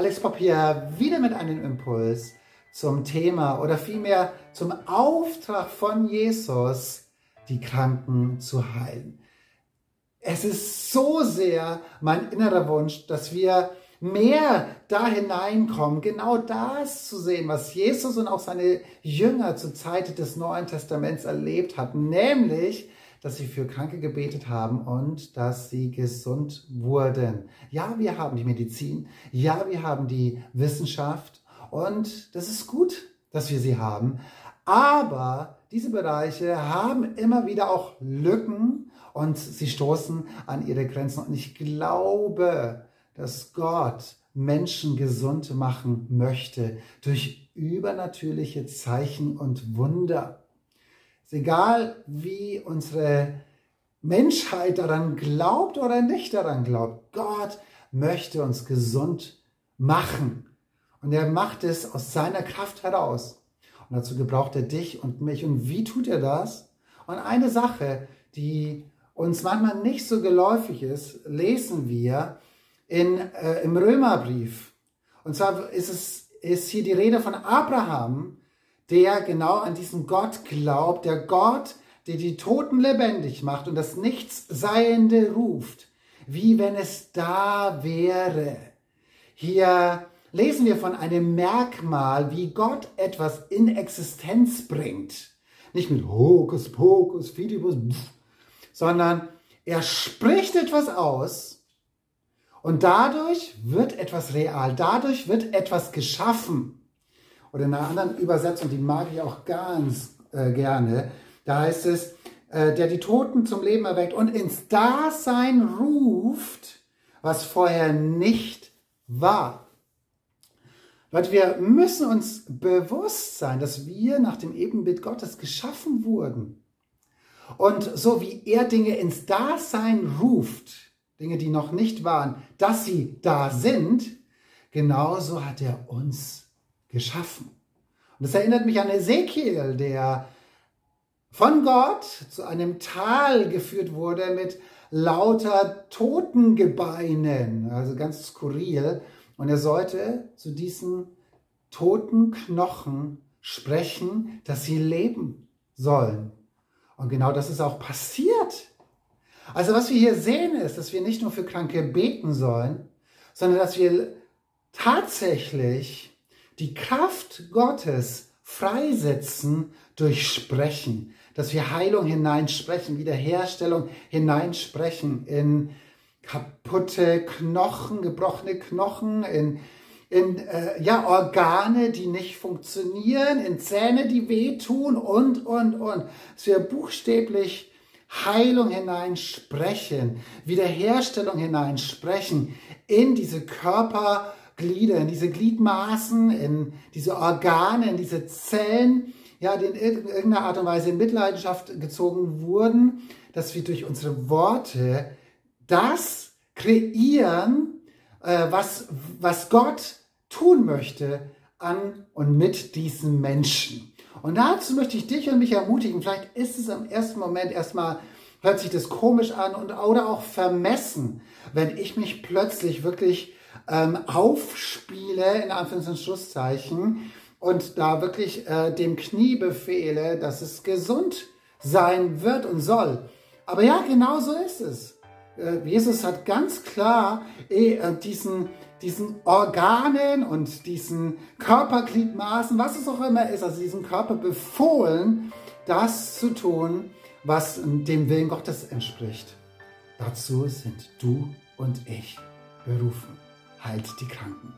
Alex Pop hier wieder mit einem Impuls zum Thema oder vielmehr zum Auftrag von Jesus, die Kranken zu heilen. Es ist so sehr mein innerer Wunsch, dass wir mehr da hineinkommen, genau das zu sehen, was Jesus und auch seine Jünger zur Zeit des Neuen Testaments erlebt hatten, nämlich, dass sie für Kranke gebetet haben und dass sie gesund wurden. Ja, wir haben die Medizin, ja, wir haben die Wissenschaft und das ist gut, dass wir sie haben. Aber diese Bereiche haben immer wieder auch Lücken und sie stoßen an ihre Grenzen. Und ich glaube, dass Gott Menschen gesund machen möchte durch übernatürliche Zeichen und Wunder. Ist egal, wie unsere Menschheit daran glaubt oder nicht daran glaubt. Gott möchte uns gesund machen. Und er macht es aus seiner Kraft heraus. Und dazu gebraucht er dich und mich. Und wie tut er das? Und eine Sache, die uns manchmal nicht so geläufig ist, lesen wir in, äh, im Römerbrief. Und zwar ist es ist hier die Rede von Abraham, der genau an diesen Gott glaubt, der Gott, der die Toten lebendig macht und das Nichtsseiende ruft, wie wenn es da wäre. Hier lesen wir von einem Merkmal, wie Gott etwas in Existenz bringt. Nicht mit Hokus Pokus, Fidibus, sondern er spricht etwas aus und dadurch wird etwas real, dadurch wird etwas geschaffen. Oder in einer anderen Übersetzung, die mag ich auch ganz äh, gerne, da heißt es, äh, der die Toten zum Leben erweckt und ins Dasein ruft, was vorher nicht war. Leute, wir müssen uns bewusst sein, dass wir nach dem Ebenbild Gottes geschaffen wurden. Und so wie er Dinge ins Dasein ruft, Dinge, die noch nicht waren, dass sie da sind, genauso hat er uns geschaffen. Und das erinnert mich an Ezekiel, der von Gott zu einem Tal geführt wurde mit lauter Totengebeinen, also ganz skurril. Und er sollte zu diesen toten Knochen sprechen, dass sie leben sollen. Und genau das ist auch passiert. Also was wir hier sehen ist, dass wir nicht nur für Kranke beten sollen, sondern dass wir tatsächlich die Kraft Gottes freisetzen durch Sprechen, dass wir Heilung hineinsprechen, Wiederherstellung hineinsprechen in kaputte Knochen, gebrochene Knochen, in, in äh, ja, Organe, die nicht funktionieren, in Zähne, die wehtun und, und, und. Dass wir buchstäblich Heilung hineinsprechen, Wiederherstellung hineinsprechen in diese Körperglieder, in diese Gliedmaßen, in diese Organe, in diese Zellen, ja, die in irgendeiner Art und Weise in Mitleidenschaft gezogen wurden, dass wir durch unsere Worte das kreieren, äh, was, was Gott tun möchte an und mit diesen Menschen. Und dazu möchte ich dich und mich ermutigen. Vielleicht ist es im ersten Moment erstmal, hört sich das komisch an und, oder auch vermessen, wenn ich mich plötzlich wirklich ähm, aufspiele, in Anführungs- und Schlusszeichen, und da wirklich äh, dem Knie befehle, dass es gesund sein wird und soll. Aber ja, genau so ist es. Äh, Jesus hat ganz klar äh, diesen diesen Organen und diesen Körpergliedmaßen, was es auch immer ist, also diesen Körper befohlen, das zu tun, was dem Willen Gottes entspricht. Dazu sind du und ich berufen. Halt die Kranken.